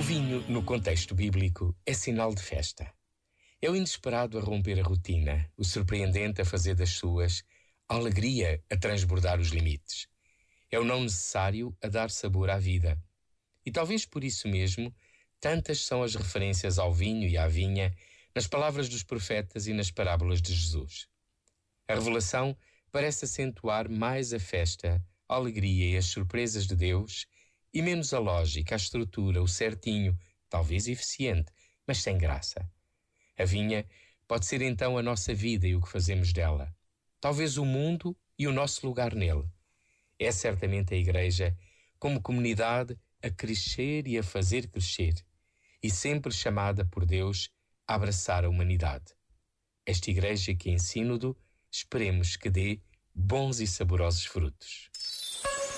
O vinho, no contexto bíblico, é sinal de festa. É o inesperado a romper a rotina, o surpreendente a fazer das suas, a alegria a transbordar os limites. É o não necessário a dar sabor à vida. E talvez por isso mesmo, tantas são as referências ao vinho e à vinha nas palavras dos profetas e nas parábolas de Jesus. A revelação parece acentuar mais a festa, a alegria e as surpresas de Deus e menos a lógica, a estrutura, o certinho, talvez eficiente, mas sem graça. A vinha pode ser então a nossa vida e o que fazemos dela. Talvez o mundo e o nosso lugar nele. É certamente a Igreja, como comunidade, a crescer e a fazer crescer, e sempre chamada por Deus a abraçar a humanidade. Esta Igreja que em Sínodo esperemos que dê bons e saborosos frutos.